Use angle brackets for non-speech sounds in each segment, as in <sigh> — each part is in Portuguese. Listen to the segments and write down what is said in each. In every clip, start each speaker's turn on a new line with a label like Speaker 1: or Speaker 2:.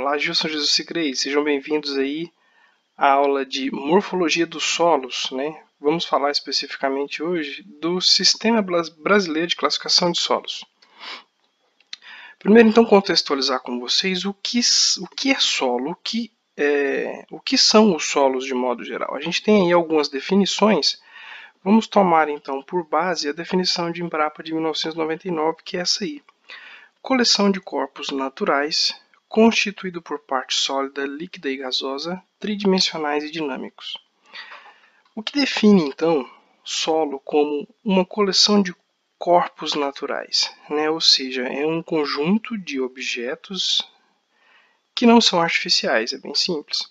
Speaker 1: Olá, Gilson Jesus Sigrei, sejam bem-vindos aí à aula de Morfologia dos Solos, né? Vamos falar especificamente hoje do Sistema Brasileiro de Classificação de Solos. Primeiro, então, contextualizar com vocês o que, o que é solo, o que, é, o que são os solos de modo geral. A gente tem aí algumas definições, vamos tomar então por base a definição de Embrapa de 1999, que é essa aí. Coleção de corpos naturais constituído por parte sólida, líquida e gasosa, tridimensionais e dinâmicos. O que define então solo como uma coleção de corpos naturais, né? ou seja, é um conjunto de objetos que não são artificiais, é bem simples.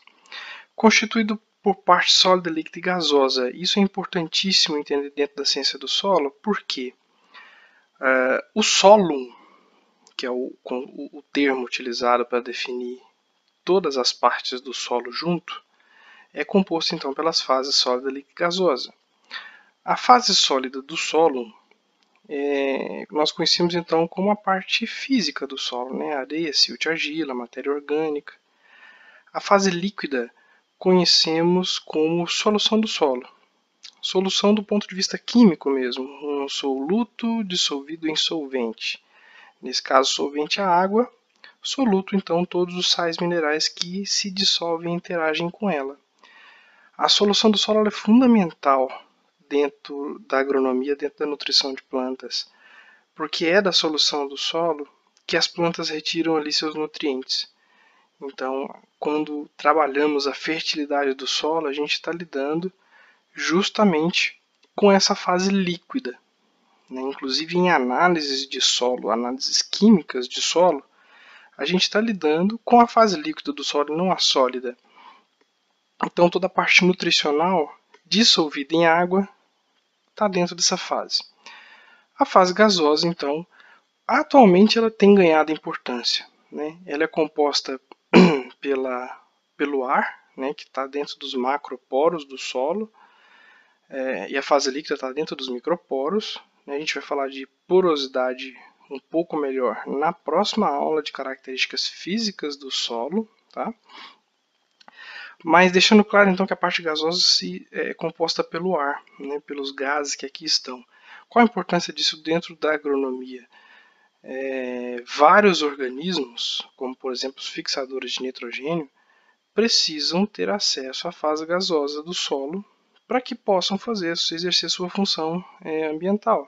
Speaker 1: Constituído por parte sólida, líquida e gasosa. Isso é importantíssimo entender dentro da ciência do solo, porque uh, o solo que é o, o termo utilizado para definir todas as partes do solo junto, é composto então pelas fases sólida, líquida e gasosa. A fase sólida do solo é, nós conhecemos então como a parte física do solo, né? areia, silt, argila, matéria orgânica. A fase líquida conhecemos como solução do solo. Solução do ponto de vista químico mesmo, um soluto dissolvido em solvente. Nesse caso, solvente a água, soluto então todos os sais minerais que se dissolvem e interagem com ela. A solução do solo é fundamental dentro da agronomia, dentro da nutrição de plantas, porque é da solução do solo que as plantas retiram ali seus nutrientes. Então, quando trabalhamos a fertilidade do solo, a gente está lidando justamente com essa fase líquida, né? Inclusive em análises de solo, análises químicas de solo, a gente está lidando com a fase líquida do solo não a sólida. Então toda a parte nutricional dissolvida em água está dentro dessa fase. A fase gasosa, então, atualmente ela tem ganhado importância. Né? Ela é composta <clears throat> pela, pelo ar, né, que está dentro dos macroporos do solo, é, e a fase líquida está dentro dos microporos? A gente vai falar de porosidade um pouco melhor na próxima aula de características físicas do solo, tá? Mas deixando claro então que a parte gasosa se, é composta pelo ar, né, pelos gases que aqui estão. Qual a importância disso dentro da agronomia? É, vários organismos, como por exemplo os fixadores de nitrogênio, precisam ter acesso à fase gasosa do solo para que possam fazer exercer sua função é, ambiental.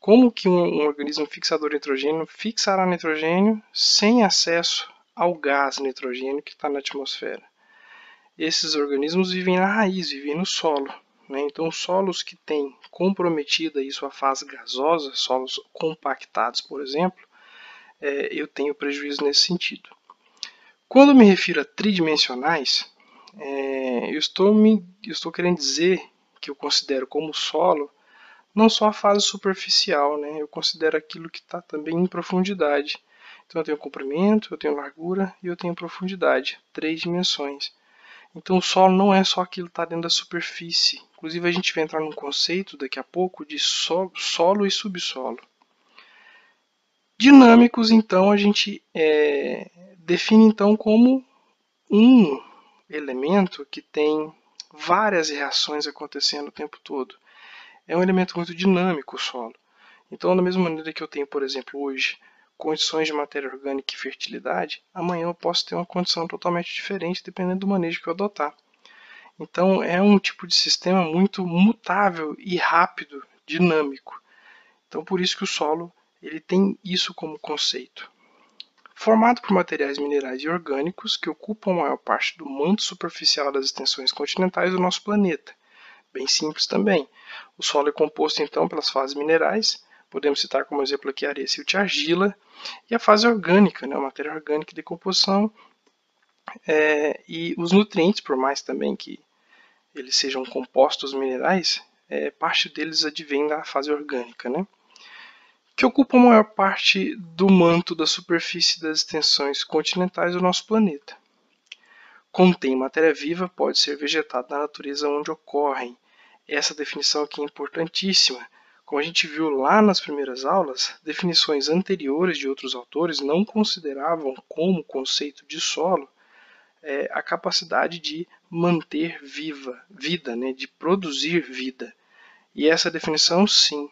Speaker 1: Como que um, um organismo fixador de nitrogênio fixará nitrogênio sem acesso ao gás nitrogênio que está na atmosfera? Esses organismos vivem na raiz, vivem no solo. Né? Então, solos que têm comprometida aí sua fase gasosa, solos compactados, por exemplo, é, eu tenho prejuízo nesse sentido. Quando me refiro a tridimensionais, é, eu, estou me, eu estou querendo dizer que eu considero como solo não só a fase superficial, né? Eu considero aquilo que está também em profundidade. Então eu tenho comprimento, eu tenho largura e eu tenho profundidade, três dimensões. Então o solo não é só aquilo que está dentro da superfície. Inclusive a gente vai entrar num conceito daqui a pouco de solo, solo e subsolo. Dinâmicos, então, a gente é, define então como um elemento que tem várias reações acontecendo o tempo todo é um elemento muito dinâmico o solo. Então, da mesma maneira que eu tenho, por exemplo, hoje condições de matéria orgânica e fertilidade, amanhã eu posso ter uma condição totalmente diferente dependendo do manejo que eu adotar. Então, é um tipo de sistema muito mutável e rápido, dinâmico. Então, por isso que o solo ele tem isso como conceito. Formado por materiais minerais e orgânicos que ocupam a maior parte do manto superficial das extensões continentais do nosso planeta. Bem simples também. O solo é composto então pelas fases minerais, podemos citar como exemplo aqui areia, silt argila, e a fase orgânica, né, a matéria orgânica de decomposição, é, e os nutrientes, por mais também que eles sejam compostos minerais, é, parte deles advém da fase orgânica, né, que ocupa a maior parte do manto da superfície das extensões continentais do nosso planeta. Contém matéria viva, pode ser vegetada na natureza onde ocorrem, essa definição aqui é importantíssima. Como a gente viu lá nas primeiras aulas, definições anteriores de outros autores não consideravam como conceito de solo é, a capacidade de manter viva vida, né, de produzir vida. E essa definição, sim.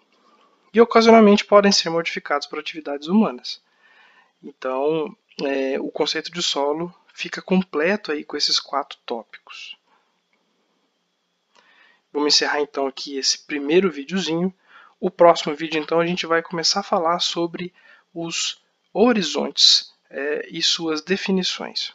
Speaker 1: E ocasionalmente podem ser modificados por atividades humanas. Então, é, o conceito de solo fica completo aí com esses quatro tópicos. Vamos encerrar então aqui esse primeiro videozinho. O próximo vídeo então a gente vai começar a falar sobre os horizontes é, e suas definições.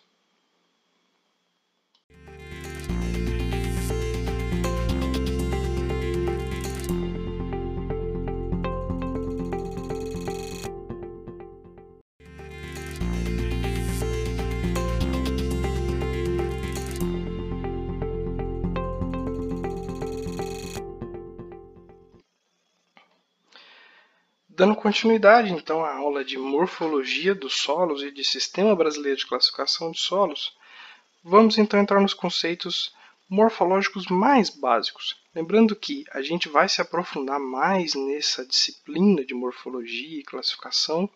Speaker 1: Dando continuidade então à aula de morfologia dos solos e de sistema brasileiro de classificação de solos, vamos então entrar nos conceitos morfológicos mais básicos. Lembrando que a gente vai se aprofundar mais nessa disciplina de morfologia e classificação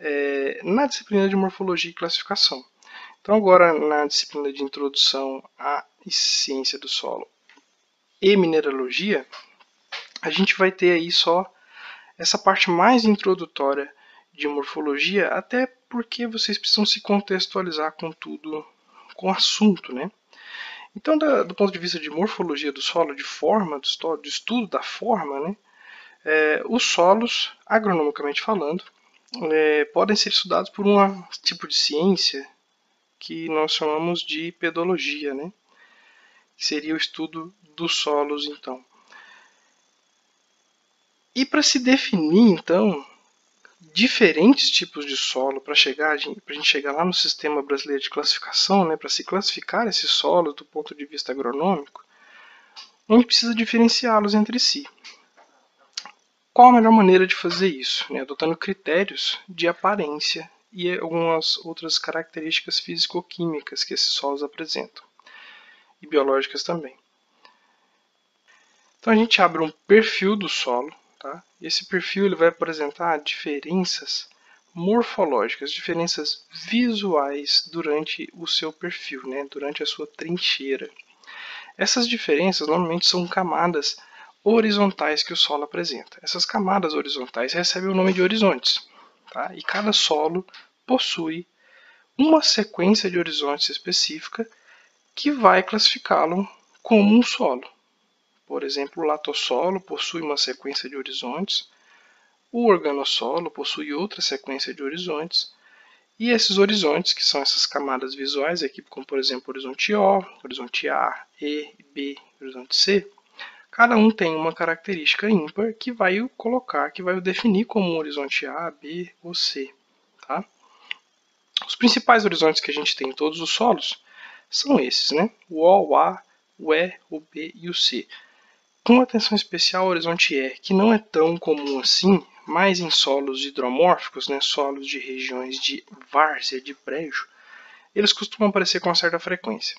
Speaker 1: é, na disciplina de morfologia e classificação. Então, agora na disciplina de introdução à ciência do solo e mineralogia, a gente vai ter aí só essa parte mais introdutória de morfologia, até porque vocês precisam se contextualizar com tudo, com o assunto, né? Então, da, do ponto de vista de morfologia do solo, de forma do estudo da forma, né? É, os solos, agronomicamente falando, é, podem ser estudados por um tipo de ciência que nós chamamos de pedologia, né? Que seria o estudo dos solos, então. E para se definir, então, diferentes tipos de solo para chegar, a gente chegar lá no sistema brasileiro de classificação, né, para se classificar esses solos do ponto de vista agronômico, a gente precisa diferenciá-los entre si. Qual a melhor maneira de fazer isso? Né, adotando critérios de aparência e algumas outras características físico-químicas que esses solos apresentam, e biológicas também. Então a gente abre um perfil do solo, Tá? Esse perfil ele vai apresentar diferenças morfológicas, diferenças visuais durante o seu perfil, né? durante a sua trincheira. Essas diferenças normalmente são camadas horizontais que o solo apresenta. Essas camadas horizontais recebem o nome de horizontes. Tá? E cada solo possui uma sequência de horizontes específica que vai classificá-lo como um solo. Por exemplo, o latossolo possui uma sequência de horizontes, o organossolo possui outra sequência de horizontes, e esses horizontes, que são essas camadas visuais aqui, como por exemplo horizonte O, horizonte A, E, B, horizonte C, cada um tem uma característica ímpar que vai o colocar, que vai o definir como um horizonte A, B ou C. Tá? Os principais horizontes que a gente tem em todos os solos são esses, né? o O, o A, o E, o B e o C com atenção especial ao horizonte E, que não é tão comum assim, mas em solos hidromórficos, né, solos de regiões de várzea, de brejo, eles costumam aparecer com certa frequência.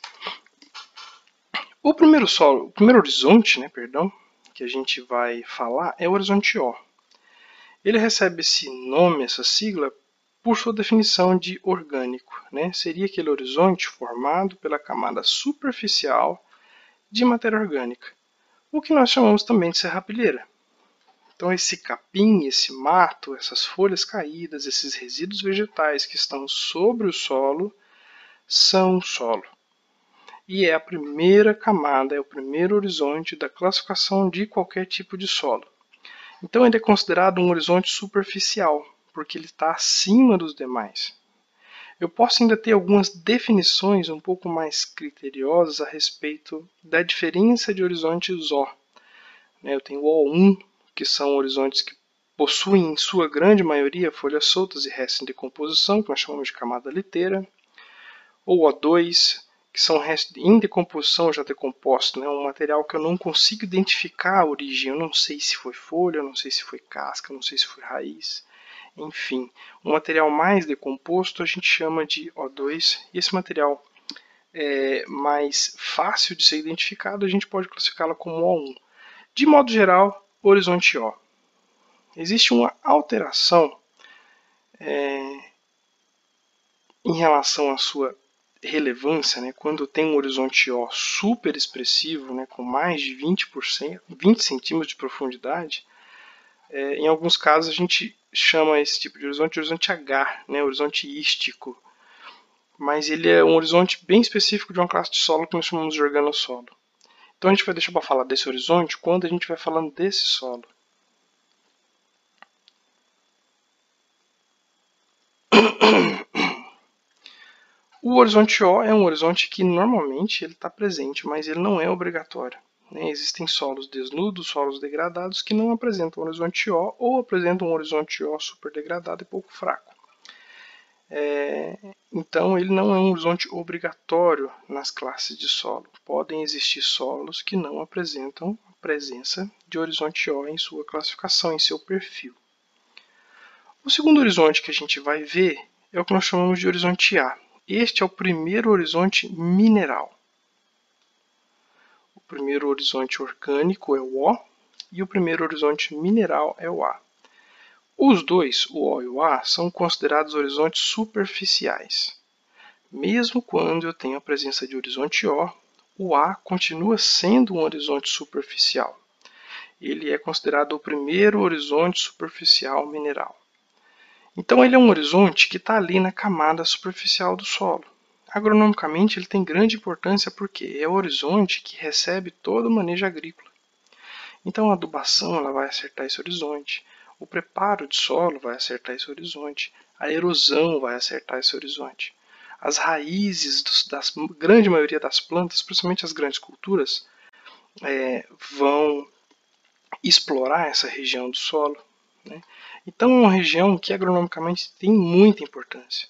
Speaker 1: O primeiro solo, o primeiro horizonte, né, perdão, que a gente vai falar é o horizonte O. Ele recebe esse nome, essa sigla, por sua definição de orgânico. Né? Seria aquele horizonte formado pela camada superficial de matéria orgânica o que nós chamamos também de serrapilheira. Então esse capim, esse mato, essas folhas caídas, esses resíduos vegetais que estão sobre o solo, são solo. E é a primeira camada, é o primeiro horizonte da classificação de qualquer tipo de solo. Então ele é considerado um horizonte superficial, porque ele está acima dos demais. Eu posso ainda ter algumas definições um pouco mais criteriosas a respeito da diferença de horizontes O. Né, eu tenho o O1, que são horizontes que possuem, em sua grande maioria, folhas soltas e restos em decomposição, que nós chamamos de camada liteira. Ou O2, que são restos em decomposição já decomposto, né, um material que eu não consigo identificar a origem. Eu não sei se foi folha, eu não sei se foi casca, eu não sei se foi raiz. Enfim, um material mais decomposto a gente chama de O2 e esse material é mais fácil de ser identificado a gente pode classificá-lo como O1. De modo geral, horizonte O? Existe uma alteração é, em relação à sua relevância, né, quando tem um horizonte O super expressivo, né, com mais de 20%, 20 centímetros de profundidade, é, em alguns casos a gente chama esse tipo de horizonte de horizonte H, né, horizonte ístico, mas ele é um horizonte bem específico de uma classe de solo que nós chamamos de organosolo. Então a gente vai deixar para falar desse horizonte quando a gente vai falando desse solo. <coughs> O horizonte O é um horizonte que normalmente ele está presente, mas ele não é obrigatório. Né? Existem solos desnudos, solos degradados que não apresentam horizonte O ou apresentam um horizonte O super degradado e pouco fraco. É, então ele não é um horizonte obrigatório nas classes de solo. Podem existir solos que não apresentam a presença de horizonte O em sua classificação, em seu perfil. O segundo horizonte que a gente vai ver é o que nós chamamos de horizonte A. Este é o primeiro horizonte mineral. Primeiro horizonte orgânico é o O e o primeiro horizonte mineral é o A. Os dois, o O e o A, são considerados horizontes superficiais. Mesmo quando eu tenho a presença de horizonte O, o A continua sendo um horizonte superficial. Ele é considerado o primeiro horizonte superficial mineral. Então ele é um horizonte que está ali na camada superficial do solo. Agronomicamente ele tem grande importância porque é o horizonte que recebe todo o manejo agrícola. Então a adubação ela vai acertar esse horizonte, o preparo de solo vai acertar esse horizonte, a erosão vai acertar esse horizonte. As raízes dos, da grande maioria das plantas, principalmente as grandes culturas, é, vão explorar essa região do solo. Né? Então é uma região que agronomicamente tem muita importância.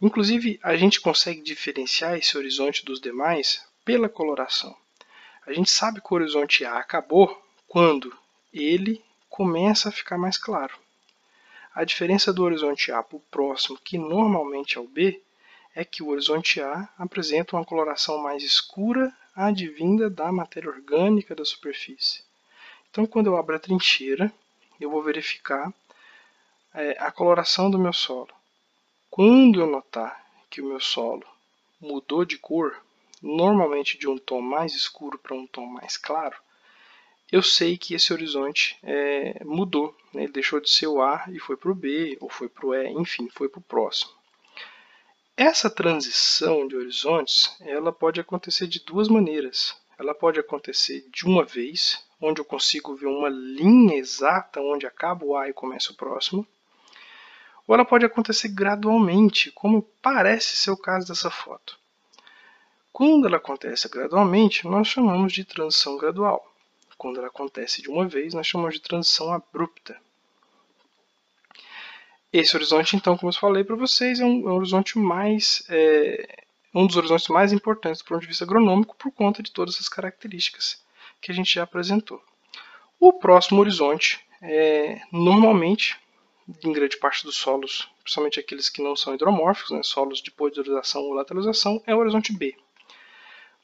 Speaker 1: Inclusive, a gente consegue diferenciar esse horizonte dos demais pela coloração. A gente sabe que o horizonte A acabou quando ele começa a ficar mais claro. A diferença do horizonte A para o próximo, que normalmente é o B, é que o horizonte A apresenta uma coloração mais escura advinda da matéria orgânica da superfície. Então, quando eu abro a trincheira, eu vou verificar é, a coloração do meu solo. Quando eu notar que o meu solo mudou de cor, normalmente de um tom mais escuro para um tom mais claro, eu sei que esse horizonte é, mudou. Né? Ele deixou de ser o A e foi para o B, ou foi para o E, enfim, foi para o próximo. Essa transição de horizontes ela pode acontecer de duas maneiras. Ela pode acontecer de uma vez, onde eu consigo ver uma linha exata onde acaba o A e começa o próximo. Ou ela pode acontecer gradualmente, como parece ser o caso dessa foto. Quando ela acontece gradualmente, nós chamamos de transição gradual quando ela acontece de uma vez, nós chamamos de transição abrupta. Esse horizonte, então, como eu falei para vocês, é um, é um horizonte mais é, um dos horizontes mais importantes do ponto de vista agronômico por conta de todas essas características que a gente já apresentou. O próximo horizonte, é, normalmente, em grande parte dos solos, principalmente aqueles que não são hidromórficos, né, solos de poderização ou lateralização, é o horizonte B.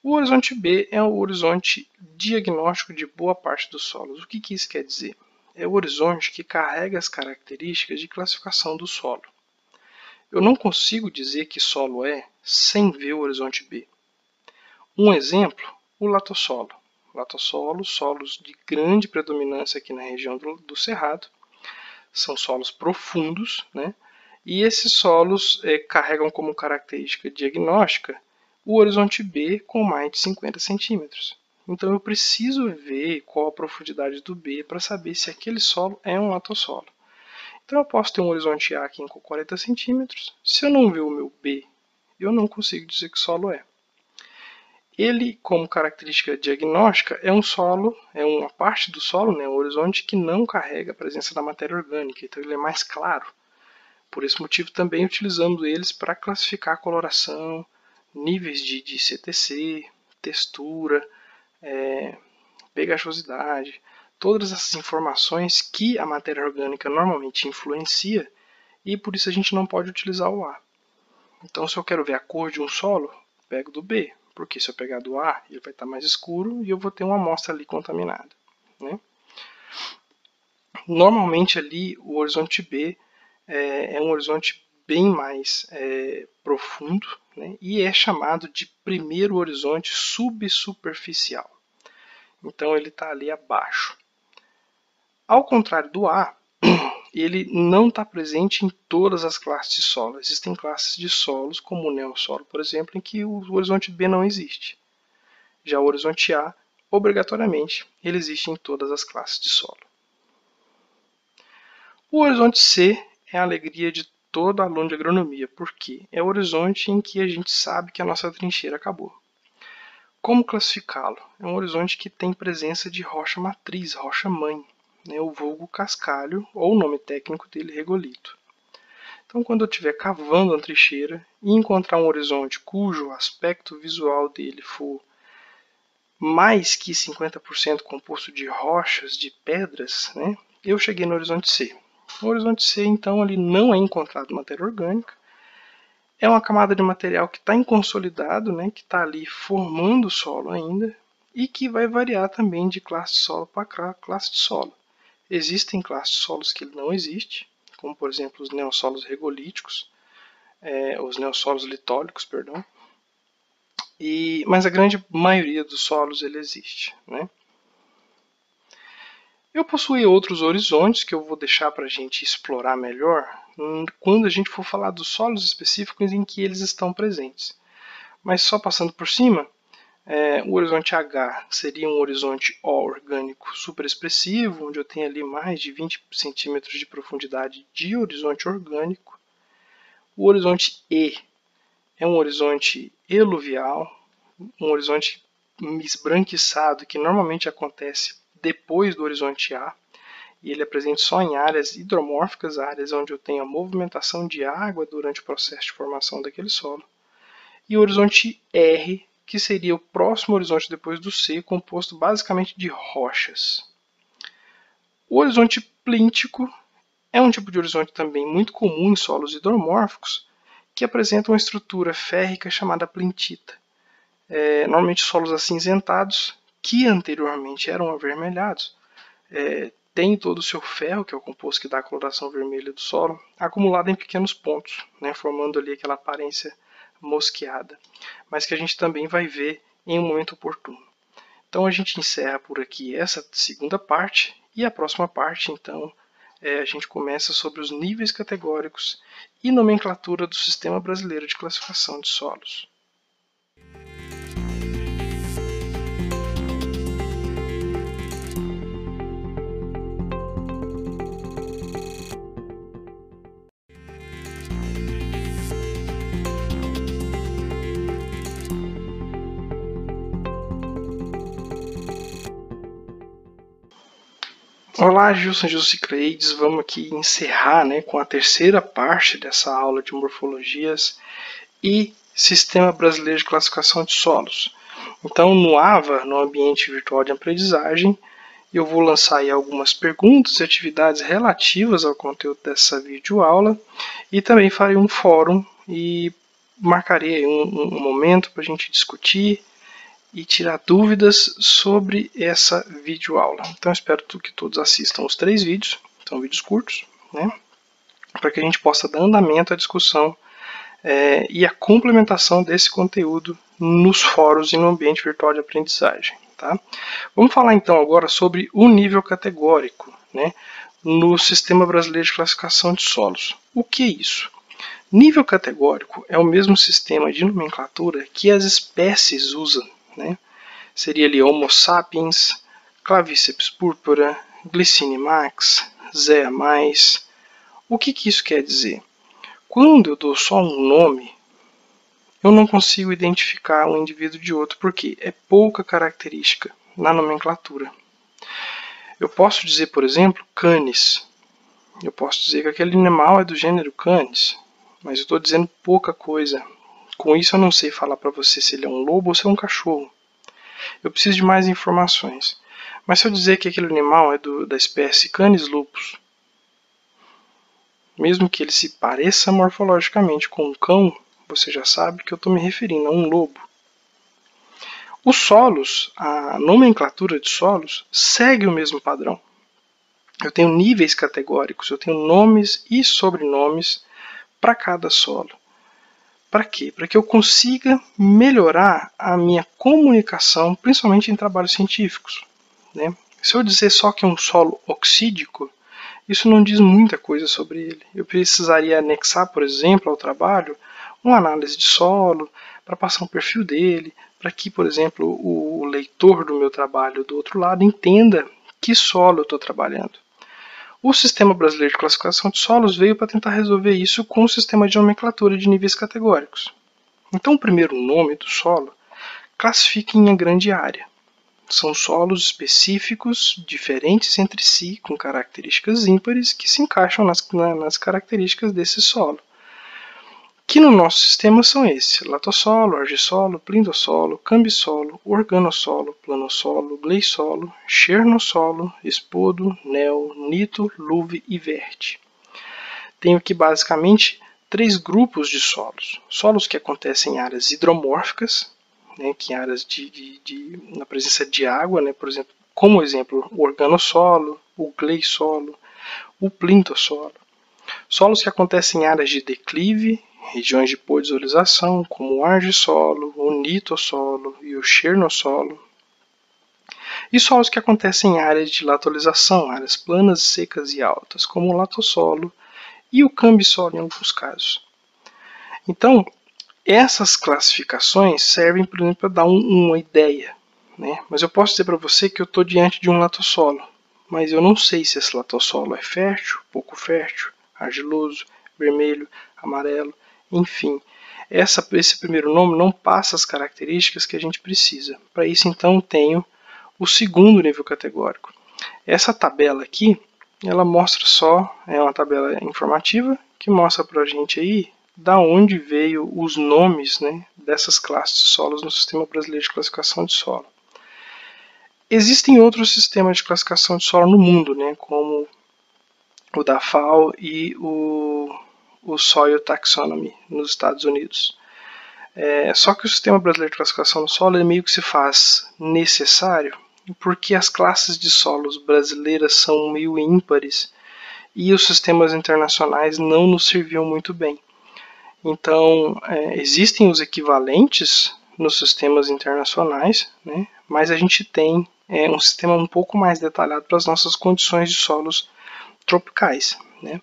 Speaker 1: O horizonte B é o horizonte diagnóstico de boa parte dos solos. O que, que isso quer dizer? É o horizonte que carrega as características de classificação do solo. Eu não consigo dizer que solo é sem ver o horizonte B. Um exemplo, o latossolo. Latossolo, solos de grande predominância aqui na região do, do Cerrado. São solos profundos, né? e esses solos é, carregam como característica diagnóstica o horizonte B com mais de 50 centímetros. Então eu preciso ver qual a profundidade do B para saber se aquele solo é um latossolo. Então eu posso ter um horizonte A aqui com 40 centímetros. Se eu não ver o meu B, eu não consigo dizer que solo é. Ele, como característica diagnóstica, é um solo, é uma parte do solo, né, um horizonte que não carrega a presença da matéria orgânica, então ele é mais claro. Por esse motivo também utilizamos eles para classificar a coloração, níveis de, de CTC, textura, é, pegajosidade, todas essas informações que a matéria orgânica normalmente influencia e por isso a gente não pode utilizar o A. Então, se eu quero ver a cor de um solo, pego do B, porque se eu pegar do A, ele vai estar mais escuro e eu vou ter uma amostra ali contaminada. Né? Normalmente ali o horizonte B é, é um horizonte bem mais é, profundo né, e é chamado de primeiro horizonte subsuperficial. Então ele está ali abaixo. Ao contrário do A, <clears throat> ele não está presente em todas as classes de solo. Existem classes de solos, como o neossolo, por exemplo, em que o horizonte B não existe. Já o horizonte A, obrigatoriamente, ele existe em todas as classes de solo. O horizonte C é a alegria de todo aluno de agronomia, porque é o horizonte em que a gente sabe que a nossa trincheira acabou. Como classificá-lo? É um horizonte que tem presença de rocha matriz, rocha mãe, né, o vulgo cascalho, ou o nome técnico dele, regolito. Então, quando eu estiver cavando a trincheira e encontrar um horizonte cujo aspecto visual dele for mais que 50% composto de rochas, de pedras, né, eu cheguei no horizonte C. No horizonte C, então, ali não é encontrado matéria orgânica. É uma camada de material que está inconsolidado, né, que está ali formando o solo ainda, e que vai variar também de classe de solo para classe de solo. Existem classes de solos que não existe, como por exemplo os neossolos regolíticos, é, os neossolos litólicos, perdão. E, mas a grande maioria dos solos ele existe. Né? Eu possuo outros horizontes que eu vou deixar para a gente explorar melhor hum, quando a gente for falar dos solos específicos em que eles estão presentes. Mas só passando por cima, é, o horizonte H seria um horizonte O orgânico superexpressivo, onde eu tenho ali mais de 20 centímetros de profundidade de horizonte orgânico. O horizonte E é um horizonte eluvial, um horizonte esbranquiçado que normalmente acontece depois do horizonte A, e ele é presente só em áreas hidromórficas, áreas onde eu tenho a movimentação de água durante o processo de formação daquele solo. E o horizonte R, que seria o próximo horizonte depois do C, composto basicamente de rochas. O horizonte plíntico é um tipo de horizonte também muito comum em solos hidromórficos, que apresenta uma estrutura férrica chamada plintita. É, normalmente solos acinzentados que anteriormente eram avermelhados, é, tem todo o seu ferro, que é o composto que dá a coloração vermelha do solo, acumulado em pequenos pontos, né, formando ali aquela aparência mosqueada, mas que a gente também vai ver em um momento oportuno. Então a gente encerra por aqui essa segunda parte e a próxima parte, então, é, a gente começa sobre os níveis categóricos e nomenclatura do Sistema Brasileiro de Classificação de Solos. Olá, Gilson Jusicleides. Vamos aqui encerrar né, com a terceira parte dessa aula de morfologias e Sistema Brasileiro de Classificação de Solos. Então, no AVA, no Ambiente Virtual de Aprendizagem, eu vou lançar aí algumas perguntas e atividades relativas ao conteúdo dessa videoaula e também farei um fórum e marcarei um, um momento para a gente discutir e tirar dúvidas sobre essa videoaula. Então espero que todos assistam os três vídeos, são vídeos curtos, né? para que a gente possa dar andamento à discussão é, e à complementação desse conteúdo nos fóruns e no ambiente virtual de aprendizagem. Tá? Vamos falar então agora sobre o nível categórico né, no Sistema Brasileiro de Classificação de Solos. O que é isso? Nível categórico é o mesmo sistema de nomenclatura que as espécies usam né? Seria ali Homo sapiens, Claviceps púrpura, Glycine-max, Zea mais. O que, que isso quer dizer? Quando eu dou só um nome, eu não consigo identificar um indivíduo de outro, porque é pouca característica na nomenclatura. Eu posso dizer, por exemplo, canis. Eu posso dizer que aquele animal é do gênero canis, mas eu estou dizendo pouca coisa com isso eu não sei falar para você se ele é um lobo ou se é um cachorro. Eu preciso de mais informações. Mas se eu dizer que aquele animal é do, da espécie Canis lupus, mesmo que ele se pareça morfologicamente com um cão, você já sabe que eu estou me referindo a um lobo. Os solos, a nomenclatura de solos, segue o mesmo padrão. eu tenho níveis categóricos, eu tenho nomes e sobrenomes para cada solo. Para quê? Para que eu consiga melhorar a minha comunicação, principalmente em trabalhos científicos. Né? Se eu dizer só que é um solo oxídico, isso não diz muita coisa sobre ele. Eu precisaria anexar, por exemplo, ao trabalho uma análise de solo, para passar um perfil dele, para que, por exemplo, o leitor do meu trabalho do outro lado entenda que solo eu estou trabalhando. O Sistema Brasileiro de Classificação de Solos veio para tentar resolver isso com o sistema de nomenclatura de níveis categóricos. Então, o primeiro nome do solo classifica em grande área. São solos específicos, diferentes entre si, com características ímpares que se encaixam nas, nas características desse solo que no nosso sistema são esses: latossolo, argissolo, plindossolo, cambissolo, organossolo, planossolo, gleissolo, chernossolo, espodo, neo, nito, luve e verte. Tenho aqui basicamente três grupos de solos: solos que acontecem em áreas hidromórficas, né, que em áreas de, de, de, na presença de água, né, por exemplo, como exemplo, o organossolo, o gleissolo, o plintossolo. Solos que acontecem em áreas de declive regiões de podisolização, como o argissolo, o nitossolo e o chernossolo, e solos que acontecem em áreas de latolização, áreas planas, secas e altas, como o latossolo e o cambissolo em alguns casos. Então, essas classificações servem, por exemplo, para dar um, uma ideia. Né? Mas eu posso dizer para você que eu estou diante de um latossolo, mas eu não sei se esse latossolo é fértil, pouco fértil, argiloso, vermelho, amarelo. Enfim, essa, esse primeiro nome não passa as características que a gente precisa. Para isso, então, tenho o segundo nível categórico. Essa tabela aqui, ela mostra só, é uma tabela informativa, que mostra para a gente aí da onde veio os nomes né, dessas classes de solos no Sistema Brasileiro de Classificação de Solo. Existem outros sistemas de classificação de solo no mundo, né, como o da FAO e o o Soil Taxonomy nos Estados Unidos. É, só que o sistema brasileiro de classificação do solo meio que se faz necessário porque as classes de solos brasileiras são meio ímpares e os sistemas internacionais não nos serviam muito bem. Então, é, existem os equivalentes nos sistemas internacionais, né, mas a gente tem é, um sistema um pouco mais detalhado para as nossas condições de solos tropicais. Né.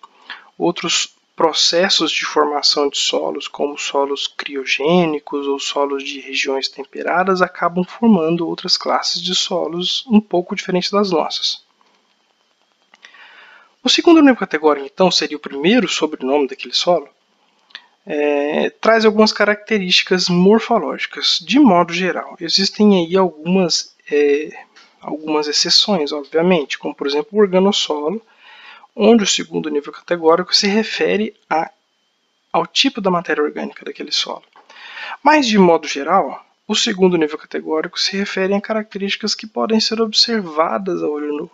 Speaker 1: Outros processos de formação de solos, como solos criogênicos ou solos de regiões temperadas, acabam formando outras classes de solos um pouco diferentes das nossas. O segundo nível categórico, então, seria o primeiro sobrenome daquele solo, é, traz algumas características morfológicas, de modo geral. Existem aí algumas, é, algumas exceções, obviamente, como por exemplo o organossolo, onde o segundo nível categórico se refere a, ao tipo da matéria orgânica daquele solo. Mas, de modo geral, o segundo nível categórico se refere a características que podem ser observadas a olho nu,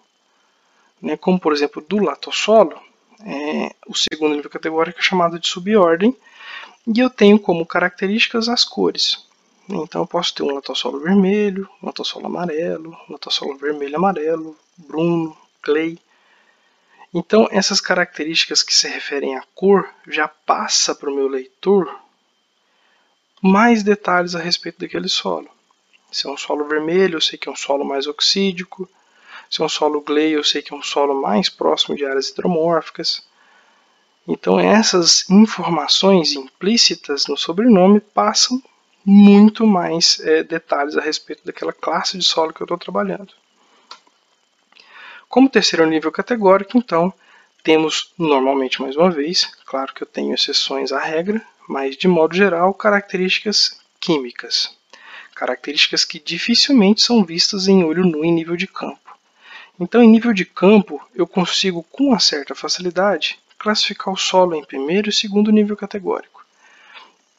Speaker 1: né, como, por exemplo, do latossolo, é, o segundo nível categórico é chamado de subordem, e eu tenho como características as cores. Então eu posso ter um latossolo vermelho, um latossolo amarelo, um latossolo vermelho amarelo, bruno, clay. Então, essas características que se referem à cor já passa para o meu leitor mais detalhes a respeito daquele solo. Se é um solo vermelho, eu sei que é um solo mais oxídico. Se é um solo gley, eu sei que é um solo mais próximo de áreas hidromórficas. Então, essas informações implícitas no sobrenome passam muito mais é, detalhes a respeito daquela classe de solo que eu estou trabalhando. Como terceiro nível categórico, então, temos normalmente, mais uma vez, claro que eu tenho exceções à regra, mas de modo geral, características químicas. Características que dificilmente são vistas em olho nu em nível de campo. Então, em nível de campo, eu consigo com uma certa facilidade classificar o solo em primeiro e segundo nível categórico.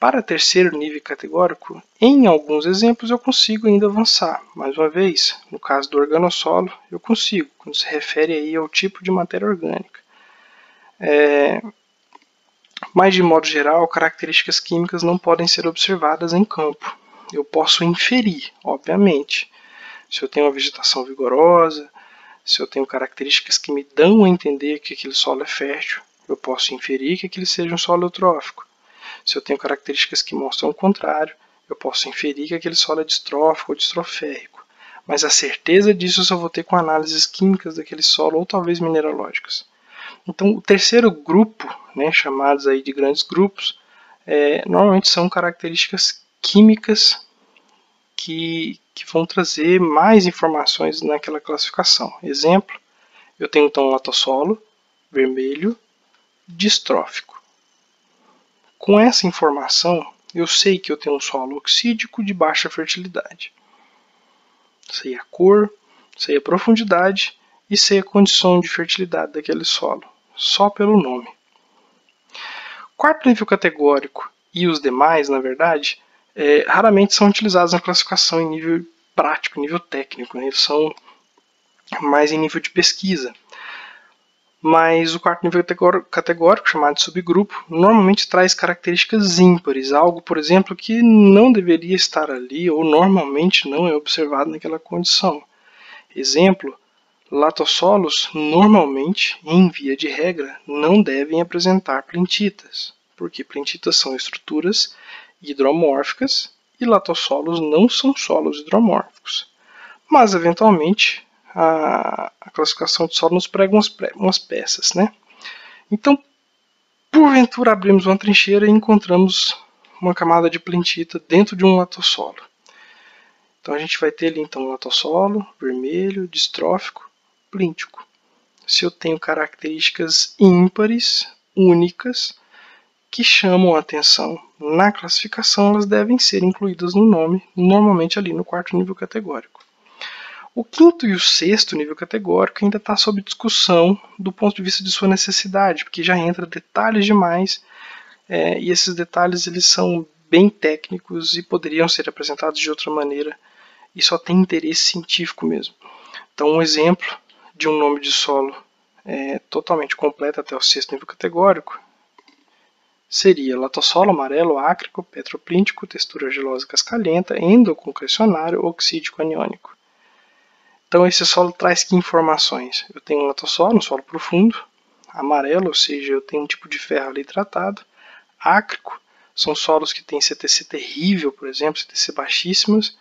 Speaker 1: Para terceiro nível categórico, em alguns exemplos eu consigo ainda avançar. Mais uma vez, no caso do organossolo, eu consigo, quando se refere aí ao tipo de matéria orgânica. É... Mas, de modo geral, características químicas não podem ser observadas em campo. Eu posso inferir, obviamente. Se eu tenho uma vegetação vigorosa, se eu tenho características que me dão a entender que aquele solo é fértil, eu posso inferir que aquele seja um solo eutrófico. Se eu tenho características que mostram o contrário, eu posso inferir que aquele solo é distrófico ou distroférrico. Mas a certeza disso eu só vou ter com análises químicas daquele solo ou talvez mineralógicas. Então, o terceiro grupo, né, chamados aí de grandes grupos, é, normalmente são características químicas que, que vão trazer mais informações naquela classificação. Exemplo, eu tenho então um latossolo vermelho distrófico. Com essa informação, eu sei que eu tenho um solo oxídico de baixa fertilidade. Sei a cor, sei a profundidade e sei a condição de fertilidade daquele solo, só pelo nome. Quarto nível categórico e os demais, na verdade, é, raramente são utilizados na classificação em nível prático, nível técnico. Né? Eles são mais em nível de pesquisa. Mas o quarto nível categórico, chamado de subgrupo, normalmente traz características ímpares, algo, por exemplo, que não deveria estar ali ou normalmente não é observado naquela condição. Exemplo, latossolos normalmente, em via de regra, não devem apresentar plentitas, porque plentitas são estruturas hidromórficas e latossolos não são solos hidromórficos. Mas, eventualmente, a, a classificação de solo nos prega umas, umas peças. Né? Então, porventura abrimos uma trincheira e encontramos uma camada de plentita dentro de um latossolo. Então a gente vai ter ali então um latossolo vermelho, distrófico, plíntico. Se eu tenho características ímpares, únicas, que chamam a atenção na classificação, elas devem ser incluídas no nome, normalmente ali no quarto nível categórico. O quinto e o sexto nível categórico ainda está sob discussão do ponto de vista de sua necessidade, porque já entra detalhes demais é, e esses detalhes eles são bem técnicos e poderiam ser apresentados de outra maneira e só tem interesse científico mesmo. Então, um exemplo de um nome de solo é, totalmente completo até o sexto nível categórico seria latossolo amarelo ácrico, petroplíntico, textura gelosa cascalhenta, endoconcrecionário, oxídico aniônico. Então esse solo traz que informações? Eu tenho um latossolo, um solo profundo, amarelo, ou seja, eu tenho um tipo de ferro ali tratado, ácrico, são solos que têm CTC terrível, por exemplo, CTC baixíssimos,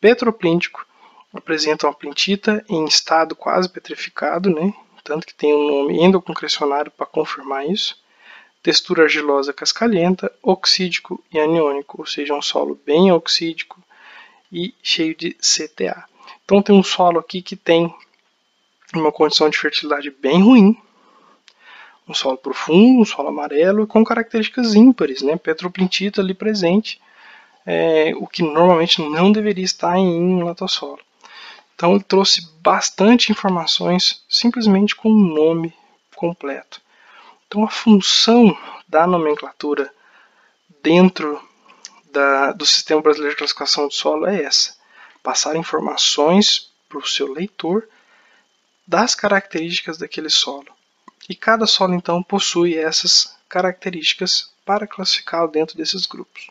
Speaker 1: petroplíntico, apresentam a plintita em estado quase petrificado, né? tanto que tem um nome endoconcrecionário para confirmar isso textura argilosa cascalhenta, oxídico e aniônico, ou seja, um solo bem oxídico e cheio de CTA. Então tem um solo aqui que tem uma condição de fertilidade bem ruim, um solo profundo, um solo amarelo com características ímpares, né? petroplintita ali presente, é, o que normalmente não deveria estar em um latossolo. Então ele trouxe bastante informações simplesmente com o nome completo. Então, a função da nomenclatura dentro da, do Sistema Brasileiro de Classificação de Solo é essa: passar informações para o seu leitor das características daquele solo. E cada solo, então, possui essas características para classificá-lo dentro desses grupos.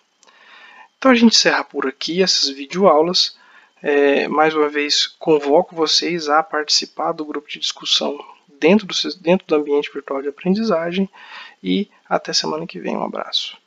Speaker 1: Então, a gente encerra por aqui essas videoaulas. É, mais uma vez, convoco vocês a participar do grupo de discussão dentro do, dentro do ambiente virtual de aprendizagem e até semana que vem. Um abraço.